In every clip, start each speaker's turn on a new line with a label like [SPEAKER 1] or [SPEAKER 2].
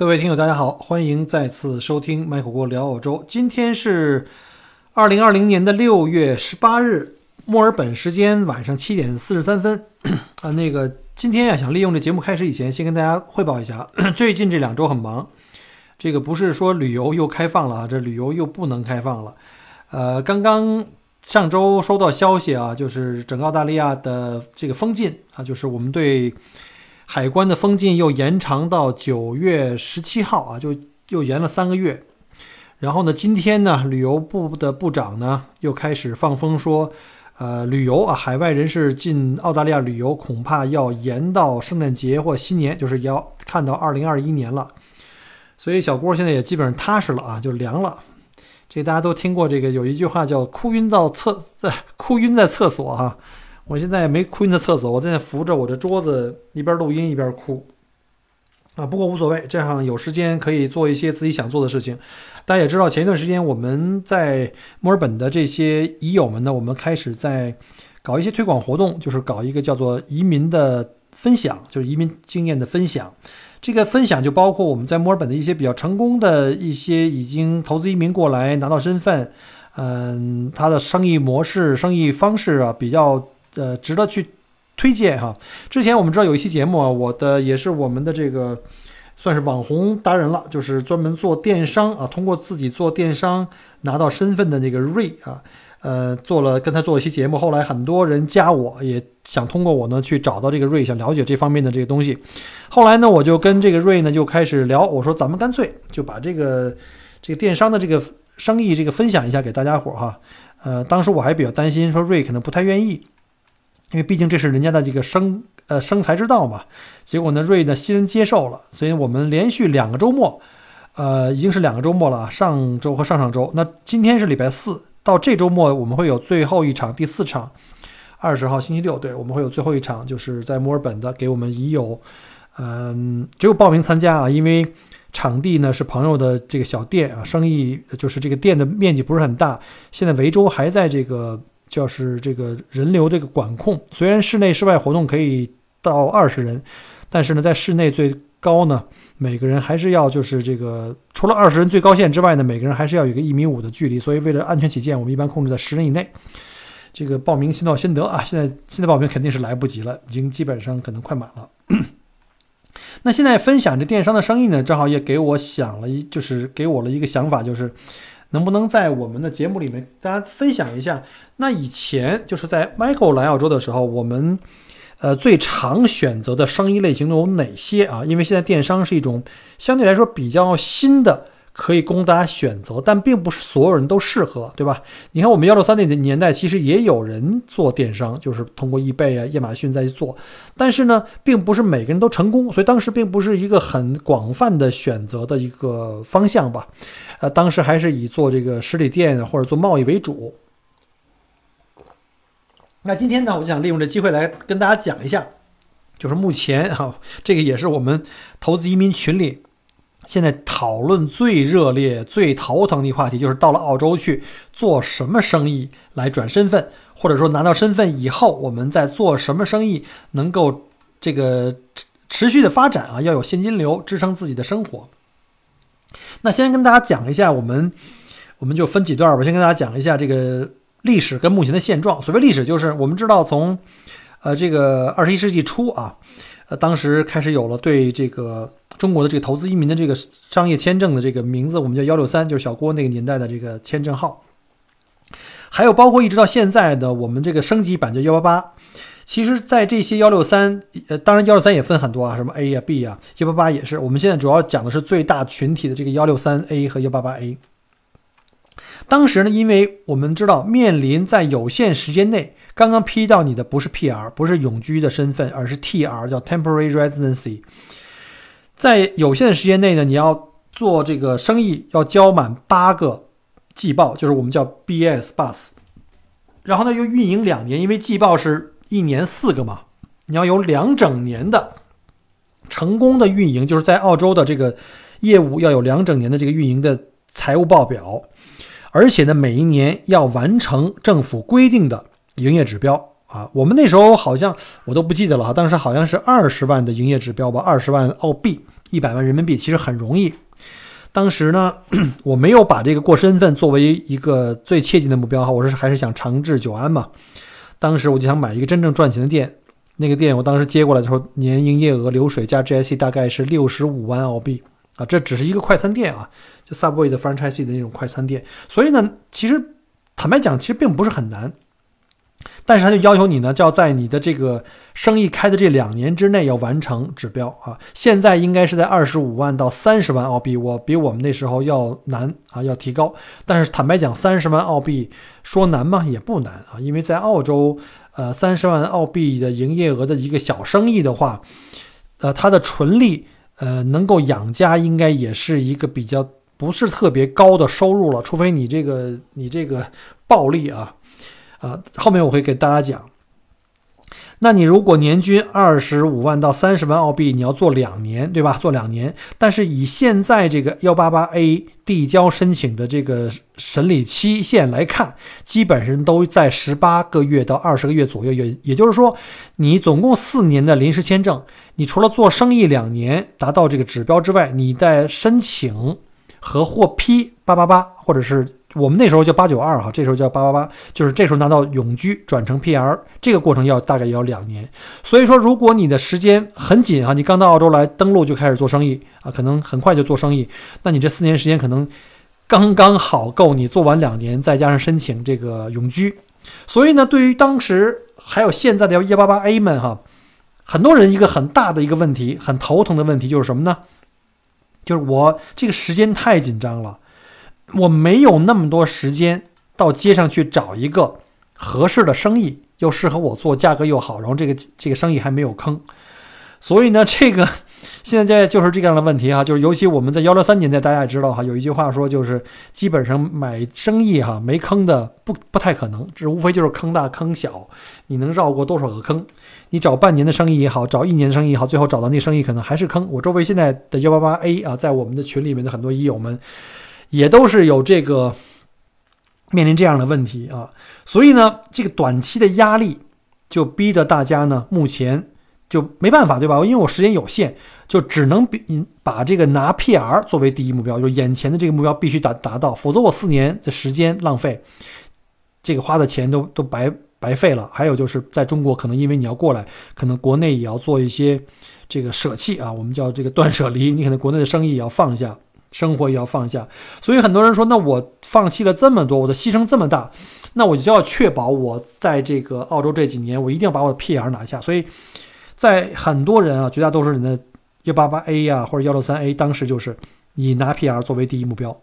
[SPEAKER 1] 各位听友，大家好，欢迎再次收听麦火锅聊澳洲。今天是二零二零年的六月十八日，墨尔本时间晚上七点四十三分。啊，那个今天呀，想利用这节目开始以前，先跟大家汇报一下，最近这两周很忙。这个不是说旅游又开放了啊，这旅游又不能开放了。呃，刚刚上周收到消息啊，就是整个澳大利亚的这个封禁啊，就是我们对。海关的封禁又延长到九月十七号啊，就又延了三个月。然后呢，今天呢，旅游部的部长呢又开始放风说，呃，旅游啊，海外人士进澳大利亚旅游恐怕要延到圣诞节或新年，就是要看到二零二一年了。所以小郭现在也基本上踏实了啊，就凉了。这大家都听过这个有一句话叫“哭晕到厕在哭晕在厕所”哈。我现在没哭晕在厕所，我现在扶着我的桌子一边录音一边哭，啊，不过无所谓，这样有时间可以做一些自己想做的事情。大家也知道，前一段时间我们在墨尔本的这些移友们呢，我们开始在搞一些推广活动，就是搞一个叫做移民的分享，就是移民经验的分享。这个分享就包括我们在墨尔本的一些比较成功的一些已经投资移民过来拿到身份，嗯，他的生意模式、生意方式啊比较。呃，值得去推荐哈。之前我们知道有一期节目啊，我的也是我们的这个算是网红达人了，就是专门做电商啊，通过自己做电商拿到身份的那个瑞啊，呃，做了跟他做一期节目。后来很多人加我，也想通过我呢去找到这个瑞，想了解这方面的这个东西。后来呢，我就跟这个瑞呢就开始聊，我说咱们干脆就把这个这个电商的这个生意这个分享一下给大家伙儿哈。呃，当时我还比较担心说瑞可能不太愿意。因为毕竟这是人家的这个生呃生财之道嘛，结果呢，瑞呢欣然接受了，所以我们连续两个周末，呃，已经是两个周末了，上周和上上周，那今天是礼拜四，到这周末我们会有最后一场第四场，二十号星期六，对，我们会有最后一场，就是在墨尔本的，给我们已有，嗯，只有报名参加啊，因为场地呢是朋友的这个小店啊，生意就是这个店的面积不是很大，现在维州还在这个。就是这个人流这个管控，虽然室内室外活动可以到二十人，但是呢，在室内最高呢，每个人还是要就是这个除了二十人最高限之外呢，每个人还是要有个一米五的距离。所以为了安全起见，我们一般控制在十人以内。这个报名先到先得啊！现在现在报名肯定是来不及了，已经基本上可能快满了。那现在分享这电商的生意呢，正好也给我想了一，就是给我了一个想法，就是。能不能在我们的节目里面，大家分享一下？那以前就是在 Michael 来澳洲的时候，我们呃最常选择的生意类型都有哪些啊？因为现在电商是一种相对来说比较新的。可以供大家选择，但并不是所有人都适合，对吧？你看，我们幺六三那年代，其实也有人做电商，就是通过易贝啊、亚马逊再去做，但是呢，并不是每个人都成功，所以当时并不是一个很广泛的选择的一个方向吧。呃，当时还是以做这个实体店或者做贸易为主。那今天呢，我就想利用这机会来跟大家讲一下，就是目前哈，这个也是我们投资移民群里。现在讨论最热烈、最头疼的话题，就是到了澳洲去做什么生意来转身份，或者说拿到身份以后，我们在做什么生意能够这个持续的发展啊？要有现金流支撑自己的生活。那先跟大家讲一下，我们我们就分几段吧。先跟大家讲一下这个历史跟目前的现状。所谓历史，就是我们知道从呃这个二十一世纪初啊，呃当时开始有了对这个。中国的这个投资移民的这个商业签证的这个名字，我们叫幺六三，就是小郭那个年代的这个签证号。还有包括一直到现在的我们这个升级版叫幺八八。其实，在这些幺六三，呃，当然幺六三也分很多啊，什么 A 呀、B 呀，幺八八也是。我们现在主要讲的是最大群体的这个幺六三 A 和幺八八 A。当时呢，因为我们知道面临在有限时间内刚刚批到你的不是 PR，不是永居的身份，而是 TR，叫 Temporary Residency。在有限的时间内呢，你要做这个生意，要交满八个季报，就是我们叫 BS bus，然后呢又运营两年，因为季报是一年四个嘛，你要有两整年的成功的运营，就是在澳洲的这个业务要有两整年的这个运营的财务报表，而且呢每一年要完成政府规定的营业指标。啊，我们那时候好像我都不记得了哈，当时好像是二十万的营业指标吧，二十万澳币一百万人民币，其实很容易。当时呢，我没有把这个过身份作为一个最切近的目标哈，我是还是想长治久安嘛。当时我就想买一个真正赚钱的店，那个店我当时接过来的时候，年营业额流水加 GIC 大概是六十五万澳币啊，这只是一个快餐店啊，就 Subway 的 franchise 的那种快餐店。所以呢，其实坦白讲，其实并不是很难。但是他就要求你呢，就要在你的这个生意开的这两年之内要完成指标啊。现在应该是在二十五万到三十万澳币，我比我们那时候要难啊，要提高。但是坦白讲，三十万澳币说难吗？也不难啊，因为在澳洲，呃，三十万澳币的营业额的一个小生意的话，呃，它的纯利呃能够养家，应该也是一个比较不是特别高的收入了，除非你这个你这个暴利啊。啊，后面我会给大家讲。那你如果年均二十五万到三十万澳币，你要做两年，对吧？做两年。但是以现在这个幺八八 A 递交申请的这个审理期限来看，基本上都在十八个月到二十个月左右。也也就是说，你总共四年的临时签证，你除了做生意两年达到这个指标之外，你在申请和获批八八八或者是。我们那时候叫八九二哈，这时候叫八八八，就是这时候拿到永居转成 PR，这个过程要大概要两年。所以说，如果你的时间很紧啊，你刚到澳洲来登陆就开始做生意啊，可能很快就做生意，那你这四年时间可能刚刚好够你做完两年，再加上申请这个永居。所以呢，对于当时还有现在的幺八八 A 们哈，很多人一个很大的一个问题，很头疼的问题就是什么呢？就是我这个时间太紧张了。我没有那么多时间到街上去找一个合适的生意，又适合我做，价格又好，然后这个这个生意还没有坑，所以呢，这个现在就是这样的问题哈，就是尤其我们在幺六三年代，大家也知道哈，有一句话说，就是基本上买生意哈没坑的不不太可能，这无非就是坑大坑小，你能绕过多少个坑？你找半年的生意也好，找一年的生意也好，最后找到那生意可能还是坑。我周围现在的幺八八 A 啊，在我们的群里面的很多医友们。也都是有这个面临这样的问题啊，所以呢，这个短期的压力就逼得大家呢，目前就没办法，对吧？因为我时间有限，就只能比把这个拿 PR 作为第一目标，就眼前的这个目标必须达达到，否则我四年的时间浪费，这个花的钱都都白白费了。还有就是在中国，可能因为你要过来，可能国内也要做一些这个舍弃啊，我们叫这个断舍离，你可能国内的生意也要放下。生活也要放下，所以很多人说，那我放弃了这么多，我的牺牲这么大，那我就要确保我在这个澳洲这几年，我一定要把我的 PR 拿下。所以在很多人啊，绝大多数人的幺八八 A 呀或者幺六三 A，当时就是以拿 PR 作为第一目标，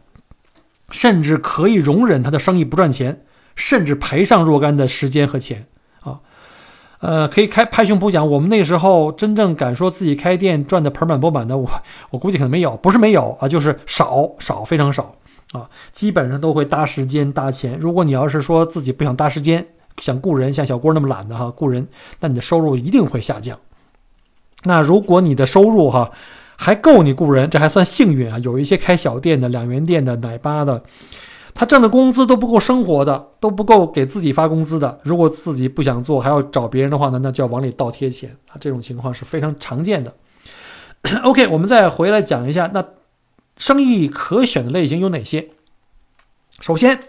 [SPEAKER 1] 甚至可以容忍他的生意不赚钱，甚至赔上若干的时间和钱。呃，可以开拍胸脯讲，我们那时候真正敢说自己开店赚的盆满钵满的，我我估计可能没有，不是没有啊，就是少少非常少啊，基本上都会搭时间搭钱。如果你要是说自己不想搭时间，想雇人，像小郭那么懒的哈，雇人，那你的收入一定会下降。那如果你的收入哈还够你雇人，这还算幸运啊。有一些开小店的、两元店的、奶吧的。他挣的工资都不够生活的，都不够给自己发工资的。如果自己不想做，还要找别人的话呢，那就要往里倒贴钱啊。这种情况是非常常见的。OK，我们再回来讲一下，那生意可选的类型有哪些？首先，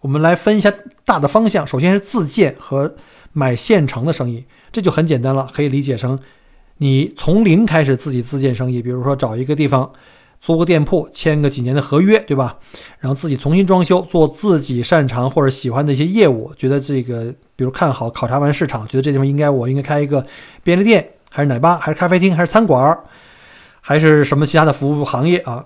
[SPEAKER 1] 我们来分一下大的方向。首先是自建和买现成的生意，这就很简单了，可以理解成你从零开始自己自建生意，比如说找一个地方。租个店铺，签个几年的合约，对吧？然后自己重新装修，做自己擅长或者喜欢的一些业务。觉得这个，比如看好、考察完市场，觉得这地方应该我应该开一个便利店，还是奶吧，还是咖啡厅，还是餐馆，还是什么其他的服务行业啊？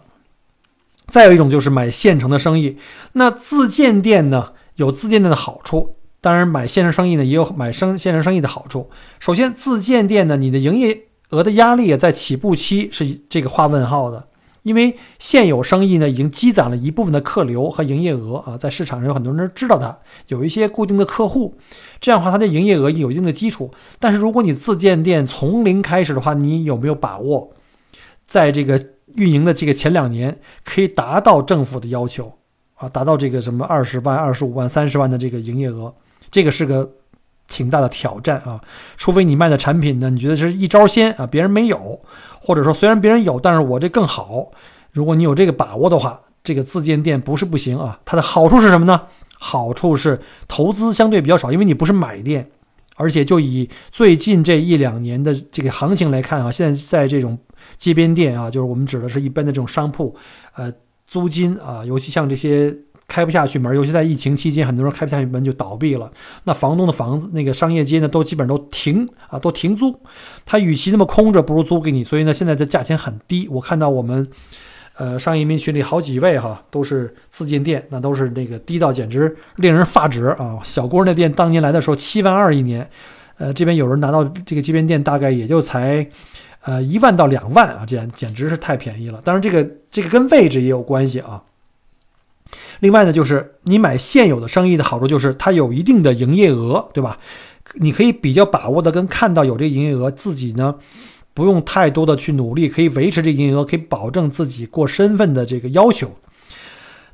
[SPEAKER 1] 再有一种就是买现成的生意。那自建店呢，有自建店的好处，当然买现成生意呢也有买生现成生意的好处。首先，自建店呢，你的营业额的压力在起步期是这个画问号的。因为现有生意呢，已经积攒了一部分的客流和营业额啊，在市场上有很多人知道它，有一些固定的客户，这样的话，它的营业额有一定的基础。但是如果你自建店从零开始的话，你有没有把握，在这个运营的这个前两年可以达到政府的要求啊，达到这个什么二十万、二十五万、三十万的这个营业额？这个是个挺大的挑战啊。除非你卖的产品呢，你觉得是一招鲜啊，别人没有，或者说虽然别人有，但是我这更好。如果你有这个把握的话，这个自建店不是不行啊。它的好处是什么呢？好处是投资相对比较少，因为你不是买店，而且就以最近这一两年的这个行情来看啊，现在在这种街边店啊，就是我们指的是一般的这种商铺，呃，租金啊，尤其像这些开不下去门，尤其在疫情期间，很多人开不下去门就倒闭了。那房东的房子，那个商业街呢，都基本上都停啊，都停租。他与其那么空着，不如租给你。所以呢，现在的价钱很低。我看到我们。呃，商业移民群里好几位哈，都是自建店，那都是那个低到简直令人发指啊！小郭那店当年来的时候七万二一年，呃，这边有人拿到这个街边店，大概也就才呃一万到两万啊，简简直是太便宜了。当然，这个这个跟位置也有关系啊。另外呢，就是你买现有的生意的好处就是它有一定的营业额，对吧？你可以比较把握的跟看到有这个营业额，自己呢。不用太多的去努力，可以维持这营业额，可以保证自己过身份的这个要求。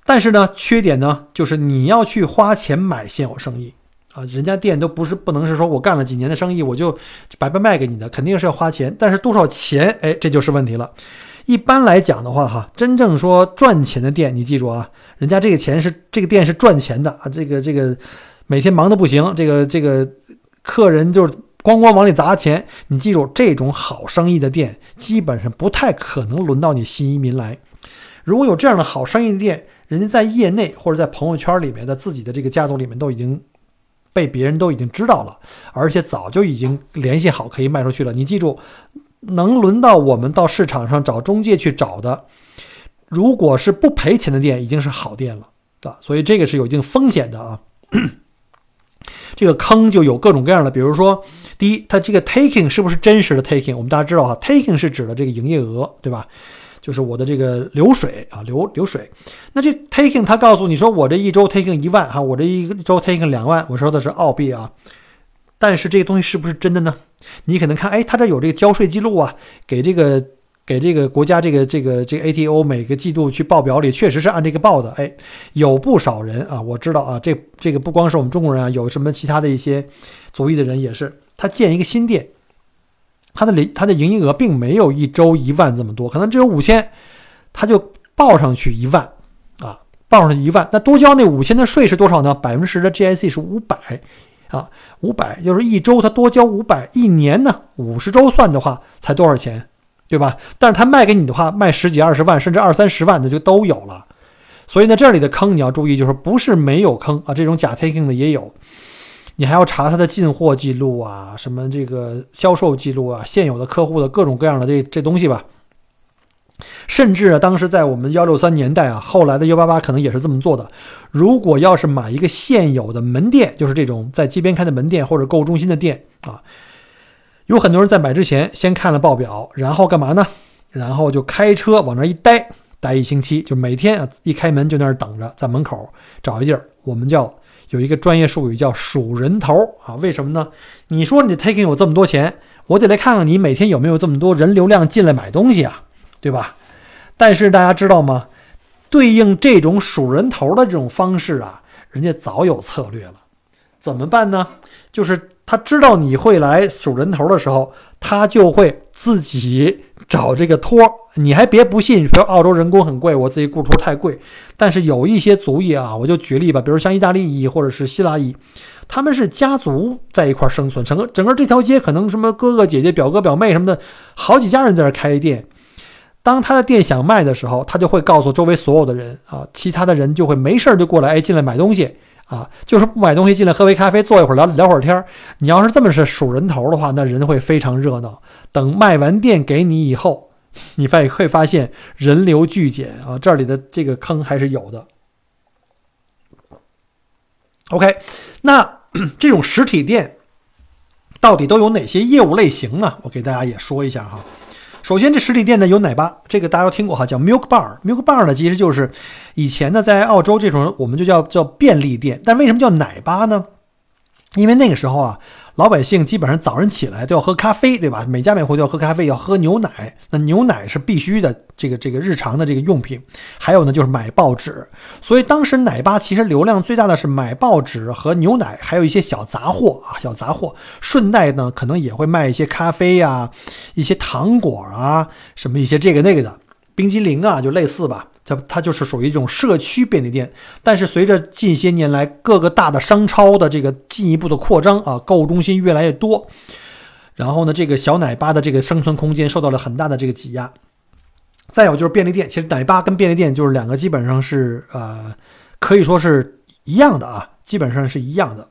[SPEAKER 1] 但是呢，缺点呢，就是你要去花钱买现有生意啊，人家店都不是不能是说我干了几年的生意我就白白卖给你的，肯定是要花钱。但是多少钱，哎，这就是问题了。一般来讲的话，哈，真正说赚钱的店，你记住啊，人家这个钱是这个店是赚钱的啊，这个这个每天忙得不行，这个这个客人就是。咣咣往里砸钱，你记住，这种好生意的店基本上不太可能轮到你新移民来。如果有这样的好生意的店，人家在业内或者在朋友圈里面，在自己的这个家族里面都已经被别人都已经知道了，而且早就已经联系好可以卖出去了。你记住，能轮到我们到市场上找中介去找的，如果是不赔钱的店，已经是好店了，啊，所以这个是有一定风险的啊。这个坑就有各种各样的，比如说，第一，它这个 taking 是不是真实的 taking？我们大家知道哈，taking 是指的这个营业额，对吧？就是我的这个流水啊，流流水。那这 taking 它告诉你说，我这一周 taking 一万哈，我这一周 taking 两万，我说的是澳币啊。但是这个东西是不是真的呢？你可能看，哎，他这有这个交税记录啊，给这个。给这个国家这个这个这个 ATO 每个季度去报表里确实是按这个报的，哎，有不少人啊，我知道啊，这这个不光是我们中国人啊，有什么其他的一些族裔的人也是，他建一个新店，他的零他的营业额并没有一周一万这么多，可能只有五千，他就报上去一万啊，报上去一万，那多交那五千的税是多少呢？百分之十的 GIC 是五百啊，五百就是一周他多交五百，一年呢五十周算的话才多少钱？对吧？但是他卖给你的话，卖十几二十万，甚至二三十万的就都有了。所以呢，这里的坑你要注意，就是不是没有坑啊，这种假 taking 的也有。你还要查他的进货记录啊，什么这个销售记录啊，现有的客户的各种各样的这这东西吧。甚至啊，当时在我们幺六三年代啊，后来的幺八八可能也是这么做的。如果要是买一个现有的门店，就是这种在街边开的门店或者购物中心的店啊。有很多人在买之前先看了报表，然后干嘛呢？然后就开车往那一待，待一星期，就每天啊一开门就在那儿等着，在门口找一地儿。我们叫有一个专业术语叫数人头啊？为什么呢？你说你 taking 有这么多钱，我得来看看你每天有没有这么多人流量进来买东西啊，对吧？但是大家知道吗？对应这种数人头的这种方式啊，人家早有策略了。怎么办呢？就是。他知道你会来数人头的时候，他就会自己找这个托。你还别不信，比如澳洲人工很贵，我自己雇托太贵。但是有一些族裔啊，我就举例吧，比如像意大利裔或者是希腊裔，他们是家族在一块生存，整个整个这条街可能什么哥哥姐姐、表哥表妹什么的，好几家人在这开店。当他的店想卖的时候，他就会告诉周围所有的人啊，其他的人就会没事就过来，哎，进来买东西。啊，就是不买东西进来喝杯咖啡，坐一会儿聊聊会儿天儿。你要是这么是数人头的话，那人会非常热闹。等卖完店给你以后，你发会发现人流巨减啊，这里的这个坑还是有的。OK，那这种实体店到底都有哪些业务类型呢？我给大家也说一下哈。首先，这实体店呢有奶吧，这个大家都听过哈，叫 Milk Bar。Milk Bar 呢其实就是以前呢在澳洲这种我们就叫叫便利店。但为什么叫奶吧呢？因为那个时候啊，老百姓基本上早上起来都要喝咖啡，对吧？每家每户都要喝咖啡，要喝牛奶。那牛奶是必须的，这个这个日常的这个用品。还有呢，就是买报纸。所以当时奶爸其实流量最大的是买报纸和牛奶，还有一些小杂货啊，小杂货。顺带呢，可能也会卖一些咖啡呀、一些糖果啊，什么一些这个那个的冰激凌啊，就类似吧。它它就是属于一种社区便利店，但是随着近些年来各个大的商超的这个进一步的扩张啊，购物中心越来越多，然后呢，这个小奶爸的这个生存空间受到了很大的这个挤压。再有就是便利店，其实奶爸跟便利店就是两个基本上是呃可以说是一样的啊，基本上是一样的。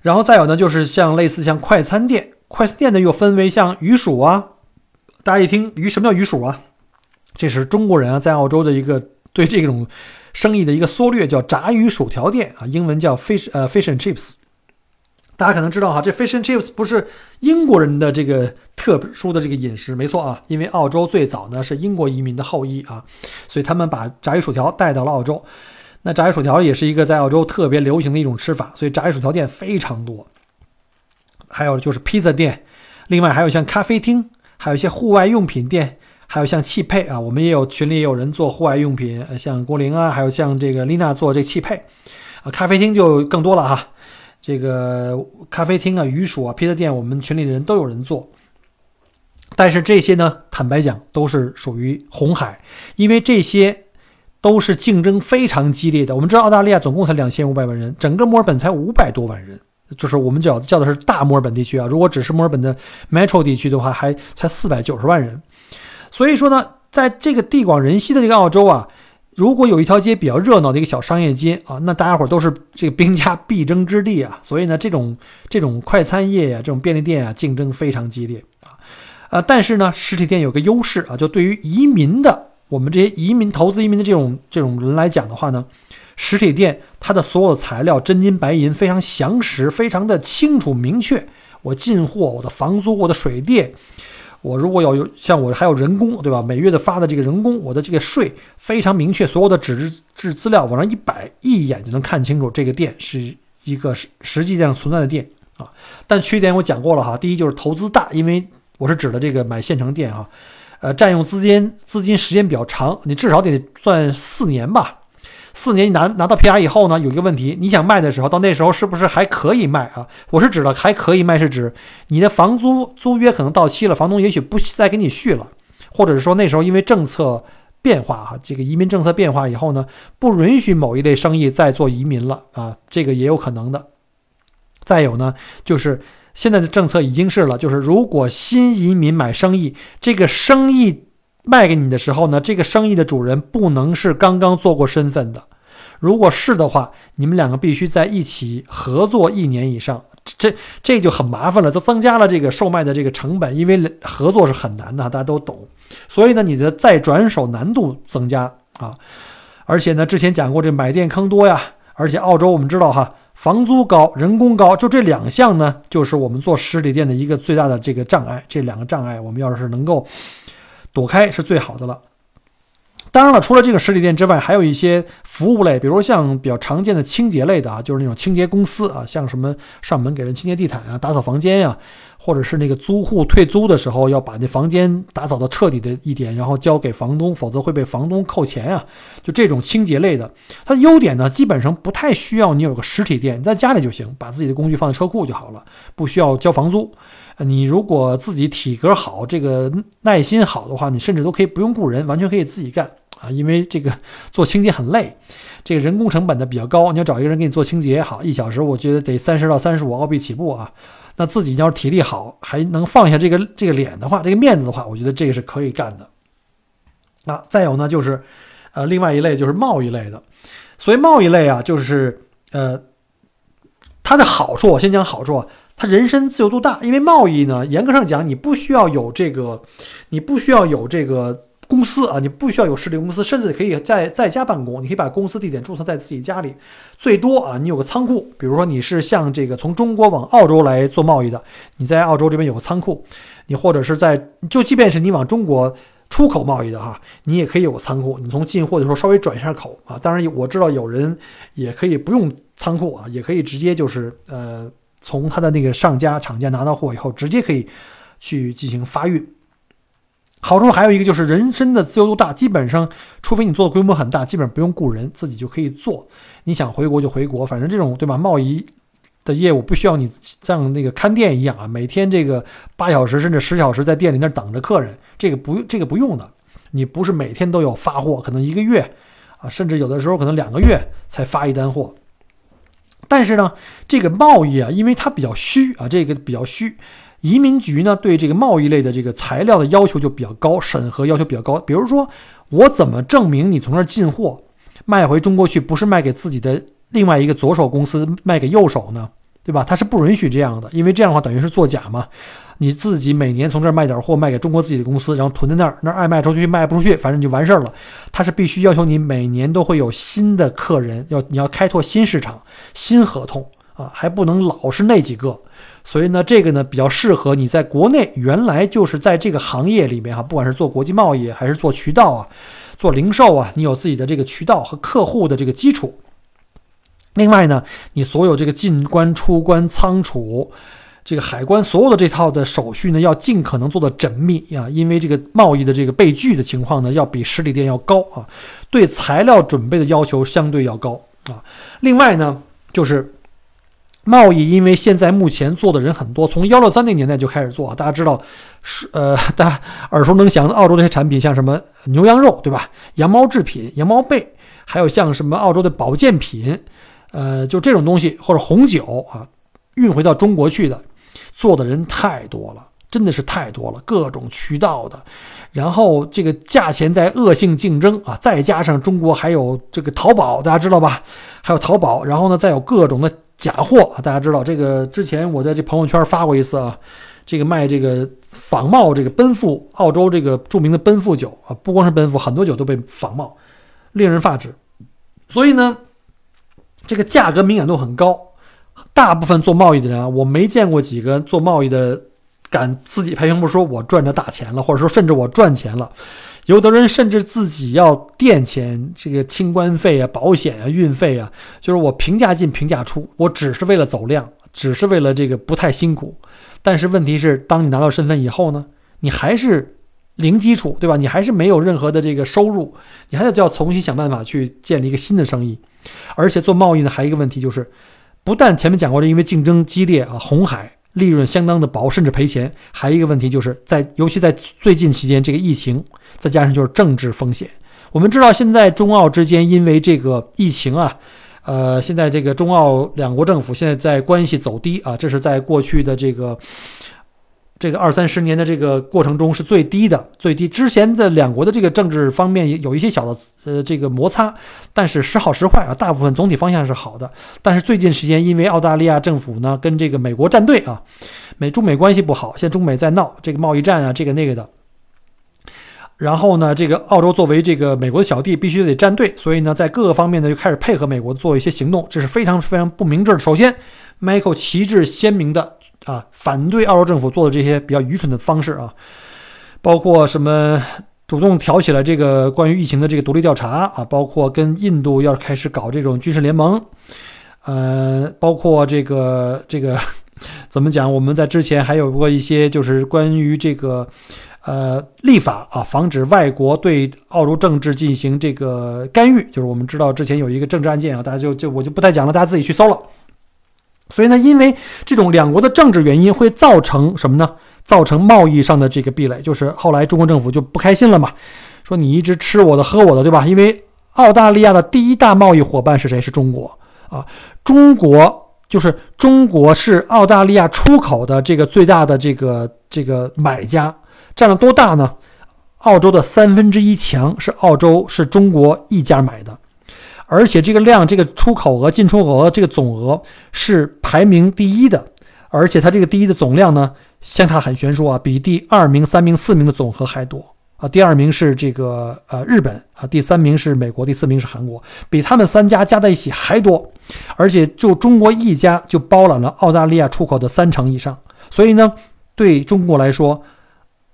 [SPEAKER 1] 然后再有呢，就是像类似像快餐店，快餐店呢又分为像鱼薯啊，大家一听鱼什么叫鱼薯啊？这是中国人啊，在澳洲的一个对这种生意的一个缩略，叫炸鱼薯条店啊，英文叫 fish 呃 fish and chips。大家可能知道哈，这 fish and chips 不是英国人的这个特殊的这个饮食，没错啊，因为澳洲最早呢是英国移民的后裔啊，所以他们把炸鱼薯条带到了澳洲。那炸鱼薯条也是一个在澳洲特别流行的一种吃法，所以炸鱼薯条店非常多。还有就是披萨店，另外还有像咖啡厅，还有一些户外用品店。还有像汽配啊，我们也有群里也有人做户外用品，像郭玲啊，还有像这个丽娜做这汽配，啊，咖啡厅就更多了哈。这个咖啡厅啊、鱼薯啊、披萨店，我们群里的人都有人做。但是这些呢，坦白讲都是属于红海，因为这些都是竞争非常激烈的。我们知道澳大利亚总共才两千五百万人，整个墨尔本才五百多万人，就是我们叫叫的是大墨尔本地区啊。如果只是墨尔本的 Metro 地区的话，还才四百九十万人。所以说呢，在这个地广人稀的这个澳洲啊，如果有一条街比较热闹的一个小商业街啊，那大家伙都是这个兵家必争之地啊。所以呢，这种这种快餐业呀，这种便利店啊，竞争非常激烈啊。呃，但是呢，实体店有个优势啊，就对于移民的我们这些移民投资移民的这种这种人来讲的话呢，实体店它的所有材料真金白银，非常详实，非常的清楚明确。我进货，我的房租，我的水电。我如果要有像我还有人工，对吧？每月的发的这个人工，我的这个税非常明确，所有的纸质资料往上一摆，一眼就能看清楚这个店是一个实实际上存在的店啊。但缺点我讲过了哈，第一就是投资大，因为我是指的这个买现成店啊，呃，占用资金资金时间比较长，你至少得算四年吧。四年你拿拿到 PR 以后呢，有一个问题，你想卖的时候，到那时候是不是还可以卖啊？我是指的还可以卖，是指你的房租租约可能到期了，房东也许不再给你续了，或者是说那时候因为政策变化啊，这个移民政策变化以后呢，不允许某一类生意再做移民了啊，这个也有可能的。再有呢，就是现在的政策已经是了，就是如果新移民买生意，这个生意。卖给你的时候呢，这个生意的主人不能是刚刚做过身份的，如果是的话，你们两个必须在一起合作一年以上，这这就很麻烦了，就增加了这个售卖的这个成本，因为合作是很难的，大家都懂，所以呢，你的再转手难度增加啊，而且呢，之前讲过这买店坑多呀，而且澳洲我们知道哈，房租高，人工高，就这两项呢，就是我们做实体店的一个最大的这个障碍，这两个障碍我们要是能够。躲开是最好的了。当然了，除了这个实体店之外，还有一些服务类，比如像比较常见的清洁类的啊，就是那种清洁公司啊，像什么上门给人清洁地毯啊、打扫房间呀，或者是那个租户退租的时候要把那房间打扫的彻底的一点，然后交给房东，否则会被房东扣钱呀。就这种清洁类的，它的优点呢，基本上不太需要你有个实体店，你在家里就行，把自己的工具放在车库就好了，不需要交房租。你如果自己体格好，这个耐心好的话，你甚至都可以不用雇人，完全可以自己干啊！因为这个 做清洁很累，这个人工成本呢比较高。你要找一个人给你做清洁也，好一小时，我觉得得三十到三十五澳币起步啊。那自己要是体力好，还能放下这个这个脸的话，这个面子的话，我觉得这个是可以干的。啊，再有呢，就是呃，另外一类就是贸易类的。所以贸易类啊，就是呃，它的好处，我先讲好处。他人身自由度大，因为贸易呢，严格上讲，你不需要有这个，你不需要有这个公司啊，你不需要有实体公司，甚至可以在在家办公，你可以把公司地点注册在自己家里，最多啊，你有个仓库，比如说你是像这个从中国往澳洲来做贸易的，你在澳洲这边有个仓库，你或者是在就即便是你往中国出口贸易的哈，你也可以有个仓库，你从进货的时候稍微转一下口啊，当然我知道有人也可以不用仓库啊，也可以直接就是呃。从他的那个上家厂家拿到货以后，直接可以去进行发运。好处还有一个就是人身的自由度大，基本上除非你做的规模很大，基本上不用雇人，自己就可以做。你想回国就回国，反正这种对吧？贸易的业务不需要你像那个看店一样啊，每天这个八小时甚至十小时在店里那等着客人，这个不这个不用的。你不是每天都有发货，可能一个月啊，甚至有的时候可能两个月才发一单货。但是呢，这个贸易啊，因为它比较虚啊，这个比较虚。移民局呢，对这个贸易类的这个材料的要求就比较高，审核要求比较高。比如说，我怎么证明你从那儿进货卖回中国去，不是卖给自己的另外一个左手公司，卖给右手呢？对吧？它是不允许这样的，因为这样的话等于是作假嘛。你自己每年从这儿卖点货，卖给中国自己的公司，然后囤在那儿，那儿爱卖出去卖不出去，反正就完事儿了。他是必须要求你每年都会有新的客人，要你要开拓新市场、新合同啊，还不能老是那几个。所以呢，这个呢比较适合你在国内原来就是在这个行业里面哈，不管是做国际贸易还是做渠道啊，做零售啊，你有自己的这个渠道和客户的这个基础。另外呢，你所有这个进关、出关、仓储、这个海关所有的这套的手续呢，要尽可能做的缜密啊，因为这个贸易的这个被拒的情况呢，要比实体店要高啊，对材料准备的要求相对要高啊。另外呢，就是。贸易，因为现在目前做的人很多，从幺六三那年代就开始做。大家知道，是呃，大家耳熟能详的澳洲这些产品，像什么牛羊肉，对吧？羊毛制品、羊毛被，还有像什么澳洲的保健品，呃，就这种东西或者红酒啊，运回到中国去的，做的人太多了，真的是太多了，各种渠道的。然后这个价钱在恶性竞争啊，再加上中国还有这个淘宝，大家知道吧？还有淘宝，然后呢，再有各种的。假货，大家知道这个之前我在这朋友圈发过一次啊，这个卖这个仿冒这个奔富澳洲这个著名的奔富酒啊，不光是奔富，很多酒都被仿冒，令人发指。所以呢，这个价格敏感度很高，大部分做贸易的人啊，我没见过几个做贸易的敢自己拍胸脯说我赚着大钱了，或者说甚至我赚钱了。有的人甚至自己要垫钱，这个清关费啊、保险啊、运费啊，就是我平价进平价出，我只是为了走量，只是为了这个不太辛苦。但是问题是，当你拿到身份以后呢，你还是零基础，对吧？你还是没有任何的这个收入，你还得就要重新想办法去建立一个新的生意。而且做贸易呢，还有一个问题就是，不但前面讲过的，因为竞争激烈啊，红海。利润相当的薄，甚至赔钱。还有一个问题，就是在尤其在最近期间，这个疫情，再加上就是政治风险。我们知道，现在中澳之间因为这个疫情啊，呃，现在这个中澳两国政府现在在关系走低啊，这是在过去的这个。这个二三十年的这个过程中是最低的，最低。之前的两国的这个政治方面有一些小的呃这个摩擦，但是时好时坏啊，大部分总体方向是好的。但是最近时间，因为澳大利亚政府呢跟这个美国站队啊，美中美关系不好，现在中美在闹这个贸易战啊，这个那个的。然后呢，这个澳洲作为这个美国的小弟，必须得站队，所以呢，在各个方面呢就开始配合美国做一些行动，这是非常非常不明智的。首先，Michael 旗帜鲜明的。啊，反对澳洲政府做的这些比较愚蠢的方式啊，包括什么主动挑起了这个关于疫情的这个独立调查啊，包括跟印度要开始搞这种军事联盟，呃，包括这个这个 怎么讲？我们在之前还有过一些就是关于这个呃立法啊，防止外国对澳洲政治进行这个干预，就是我们知道之前有一个政治案件啊，大家就就我就不太讲了，大家自己去搜了。所以呢，因为这种两国的政治原因，会造成什么呢？造成贸易上的这个壁垒，就是后来中国政府就不开心了嘛，说你一直吃我的喝我的，对吧？因为澳大利亚的第一大贸易伙伴是谁？是中国啊！中国就是中国是澳大利亚出口的这个最大的这个这个买家，占了多大呢？澳洲的三分之一强是澳洲是中国一家买的。而且这个量，这个出口额、进出口额这个总额是排名第一的，而且它这个第一的总量呢，相差很悬殊啊，比第二名、三名、四名的总和还多啊。第二名是这个呃日本啊，第三名是美国，第四名是韩国，比他们三家加在一起还多。而且就中国一家就包揽了澳大利亚出口的三成以上，所以呢，对中国来说。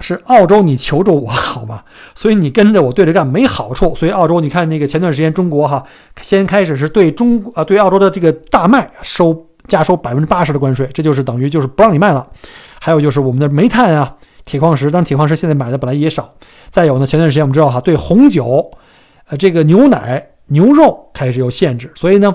[SPEAKER 1] 是澳洲，你求着我好吗？所以你跟着我对着干没好处。所以澳洲，你看那个前段时间中国哈，先开始是对中啊对澳洲的这个大麦收加收百分之八十的关税，这就是等于就是不让你卖了。还有就是我们的煤炭啊、铁矿石，当然铁矿石现在买的本来也少。再有呢，前段时间我们知道哈，对红酒、呃这个牛奶、牛肉开始有限制，所以呢，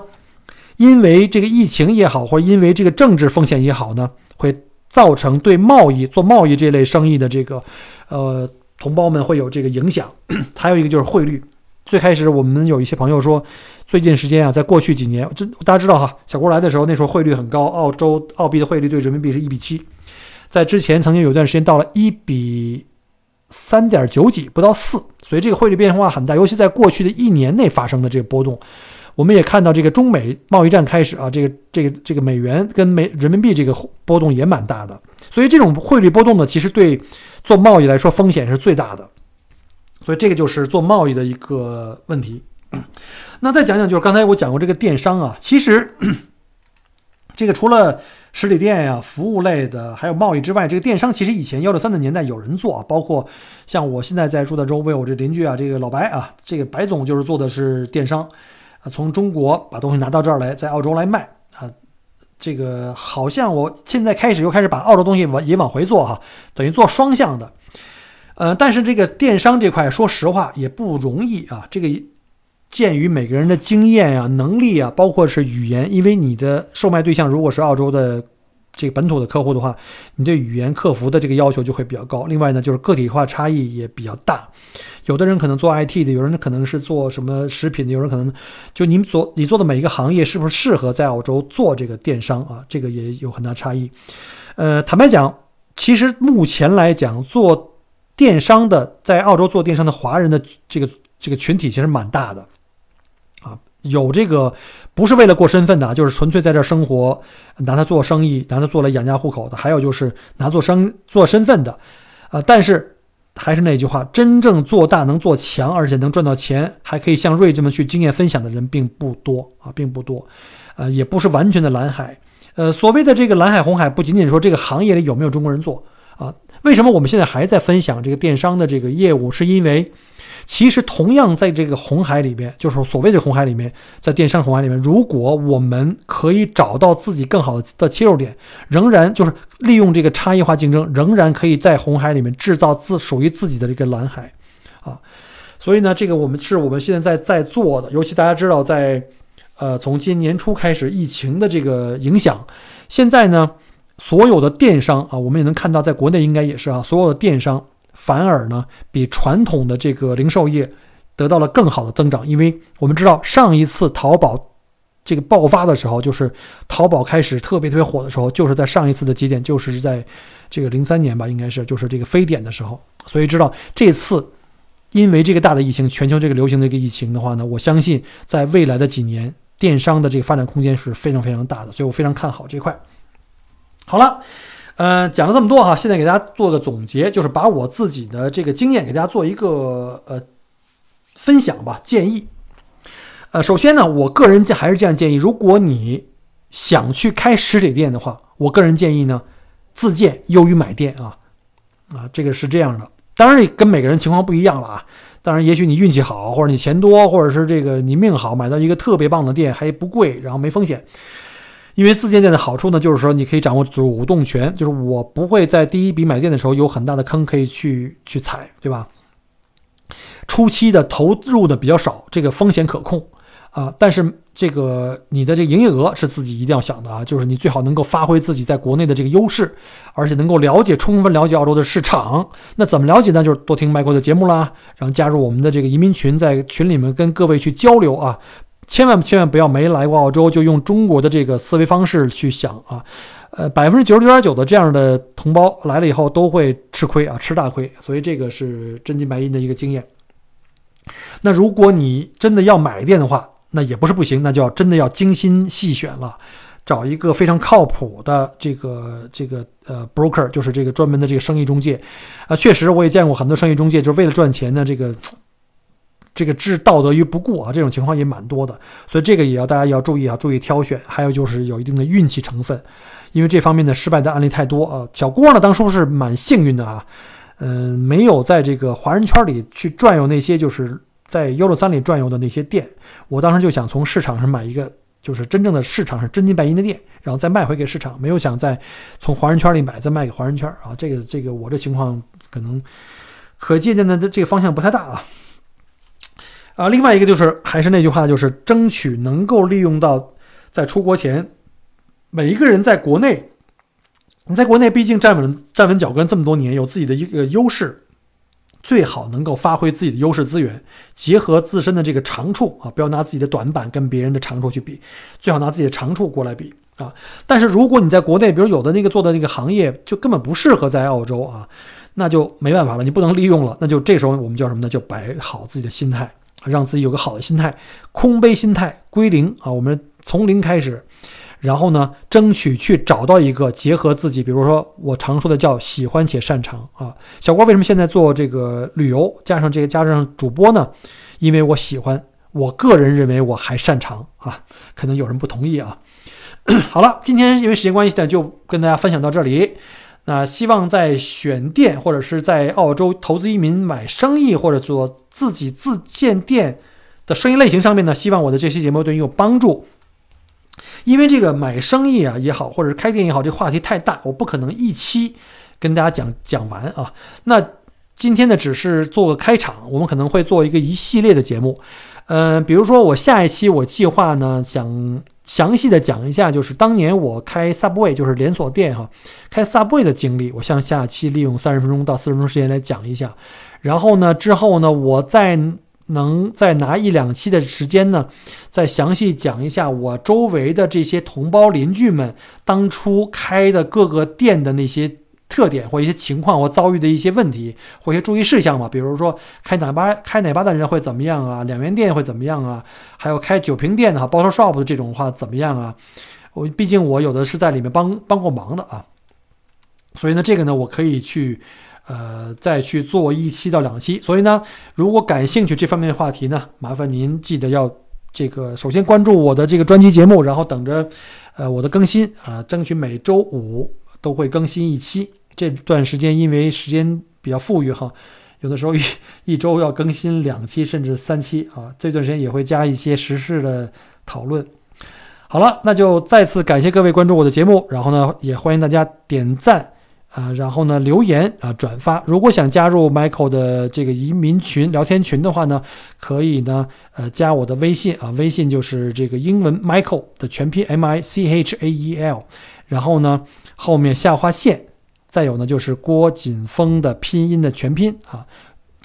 [SPEAKER 1] 因为这个疫情也好，或者因为这个政治风险也好呢，会造成对贸易做贸易这类生意的这个呃同胞们会有这个影响。还有一个就是汇率。最开始我们有一些朋友说，最近时间啊，在过去几年，这大家知道哈，小郭来的时候那时候汇率很高，澳洲澳币的汇率对人民币是一比七，在之前曾经有一段时间到了一比三点九几，不到四，所以这个汇率变化很大，尤其在过去的一年内发生的这个波动，我们也看到这个中美贸易战开始啊，这个这个这个美元跟美人民币这个波动也蛮大的，所以这种汇率波动呢，其实对做贸易来说风险是最大的。所以这个就是做贸易的一个问题。那再讲讲，就是刚才我讲过这个电商啊，其实 这个除了实体店呀、服务类的，还有贸易之外，这个电商其实以前幺六三的年代有人做，包括像我现在在住的周围，我这邻居啊，这个老白啊，这个白总就是做的是电商啊，从中国把东西拿到这儿来，在澳洲来卖啊。这个好像我现在开始又开始把澳洲东西往也往回做哈，等于做双向的。呃，但是这个电商这块，说实话也不容易啊。这个鉴于每个人的经验啊、能力啊，包括是语言，因为你的售卖对象如果是澳洲的这个本土的客户的话，你对语言客服的这个要求就会比较高。另外呢，就是个体化差异也比较大。有的人可能做 IT 的，有人可能是做什么食品的，有人可能就你们做你做的每一个行业是不是适合在澳洲做这个电商啊？这个也有很大差异。呃，坦白讲，其实目前来讲做。电商的在澳洲做电商的华人的这个这个群体其实蛮大的，有这个不是为了过身份的，就是纯粹在这生活，拿它做生意，拿它做了养家糊口的，还有就是拿做生做身份的，啊，但是还是那句话，真正做大能做强，而且能赚到钱，还可以像瑞这么去经验分享的人并不多啊，并不多，呃，也不是完全的蓝海，呃，所谓的这个蓝海红海，不仅仅说这个行业里有没有中国人做啊。为什么我们现在还在分享这个电商的这个业务？是因为，其实同样在这个红海里面，就是所谓的红海里面，在电商红海里面，如果我们可以找到自己更好的的切入点，仍然就是利用这个差异化竞争，仍然可以在红海里面制造自属于自己的这个蓝海，啊，所以呢，这个我们是我们现在在在做的。尤其大家知道，在呃从今年初开始疫情的这个影响，现在呢。所有的电商啊，我们也能看到，在国内应该也是啊，所有的电商反而呢比传统的这个零售业得到了更好的增长，因为我们知道上一次淘宝这个爆发的时候，就是淘宝开始特别特别火的时候，就是在上一次的节点，就是在这个零三年吧，应该是就是这个非典的时候，所以知道这次因为这个大的疫情，全球这个流行的一个疫情的话呢，我相信在未来的几年，电商的这个发展空间是非常非常大的，所以我非常看好这块。好了，呃，讲了这么多哈，现在给大家做个总结，就是把我自己的这个经验给大家做一个呃分享吧，建议。呃，首先呢，我个人还是这样建议，如果你想去开实体店的话，我个人建议呢，自建优于买店啊啊，这个是这样的。当然，跟每个人情况不一样了啊。当然，也许你运气好，或者你钱多，或者是这个你命好，买到一个特别棒的店，还不贵，然后没风险。因为自建店的好处呢，就是说你可以掌握主动权，就是我不会在第一笔买店的时候有很大的坑可以去去踩，对吧？初期的投入的比较少，这个风险可控啊。但是这个你的这个营业额是自己一定要想的啊，就是你最好能够发挥自己在国内的这个优势，而且能够了解充分了解澳洲的市场。那怎么了解呢？就是多听麦克的节目啦，然后加入我们的这个移民群，在群里面跟各位去交流啊。千万千万不要没来过澳洲就用中国的这个思维方式去想啊，呃，百分之九十九点九的这样的同胞来了以后都会吃亏啊，吃大亏，所以这个是真金白银的一个经验。那如果你真的要买店的话，那也不是不行，那就要真的要精心细选了，找一个非常靠谱的这个这个呃 broker，就是这个专门的这个生意中介啊，确实我也见过很多生意中介，就是为了赚钱呢，这个。这个置道德于不顾啊，这种情况也蛮多的，所以这个也要大家要注意啊，注意挑选。还有就是有一定的运气成分，因为这方面的失败的案例太多啊。小郭呢，当初是蛮幸运的啊，嗯，没有在这个华人圈里去转悠那些就是在幺六三里转悠的那些店。我当时就想从市场上买一个就是真正的市场是真金白银的店，然后再卖回给市场，没有想再从华人圈里买再卖给华人圈啊。这个这个我这情况可能可借鉴的这个方向不太大啊。啊，另外一个就是还是那句话，就是争取能够利用到在出国前，每一个人在国内，你在国内毕竟站稳站稳脚跟这么多年，有自己的一个优势。最好能够发挥自己的优势资源，结合自身的这个长处啊，不要拿自己的短板跟别人的长处去比，最好拿自己的长处过来比啊。但是如果你在国内，比如有的那个做的那个行业就根本不适合在澳洲啊，那就没办法了，你不能利用了。那就这时候我们叫什么呢？就摆好自己的心态，让自己有个好的心态，空杯心态归零啊。我们从零开始。然后呢，争取去找到一个结合自己，比如说我常说的叫喜欢且擅长啊。小郭为什么现在做这个旅游，加上这个加上主播呢？因为我喜欢，我个人认为我还擅长啊。可能有人不同意啊。好了，今天因为时间关系呢，就跟大家分享到这里。那希望在选店或者是在澳洲投资移民买生意或者做自己自建店的生意类型上面呢，希望我的这期节目对你有帮助。因为这个买生意啊也好，或者是开店也好，这话题太大，我不可能一期跟大家讲讲完啊。那今天呢，只是做个开场，我们可能会做一个一系列的节目。嗯，比如说我下一期我计划呢，想详细的讲一下，就是当年我开 Subway，就是连锁店哈，开 Subway 的经历。我向下期利用三十分钟到四十分钟时间来讲一下。然后呢，之后呢，我再。能再拿一两期的时间呢，再详细讲一下我周围的这些同胞邻居们当初开的各个店的那些特点或一些情况或遭遇的一些问题或一些注意事项嘛。比如说开奶吧开奶吧的人会怎么样啊？两元店会怎么样啊？还有开酒瓶店的哈，bottle shop 的这种话怎么样啊？我毕竟我有的是在里面帮帮过忙的啊，所以呢，这个呢，我可以去。呃，再去做一期到两期，所以呢，如果感兴趣这方面的话题呢，麻烦您记得要这个首先关注我的这个专辑节目，然后等着呃我的更新啊，争取每周五都会更新一期。这段时间因为时间比较富裕哈，有的时候一 一周要更新两期甚至三期啊，这段时间也会加一些时事的讨论。好了，那就再次感谢各位关注我的节目，然后呢，也欢迎大家点赞。啊，然后呢，留言啊，转发。如果想加入 Michael 的这个移民群聊天群的话呢，可以呢，呃，加我的微信啊，微信就是这个英文 Michael 的全拼 M I C H A E L，然后呢，后面下划线，再有呢就是郭锦峰的拼音的全拼啊，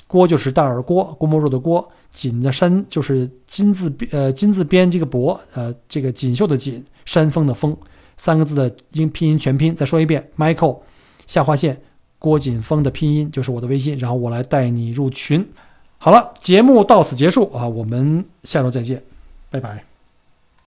[SPEAKER 1] 郭就是大耳郭，郭沫若的郭，锦的山就是金字呃金字边这个博呃这个锦绣的锦，山峰的峰，三个字的音拼音全拼。再说一遍，Michael。下划线，郭锦峰的拼音就是我的微信，然后我来带你入群。好了，节目到此结束啊，我们下周再见，拜拜。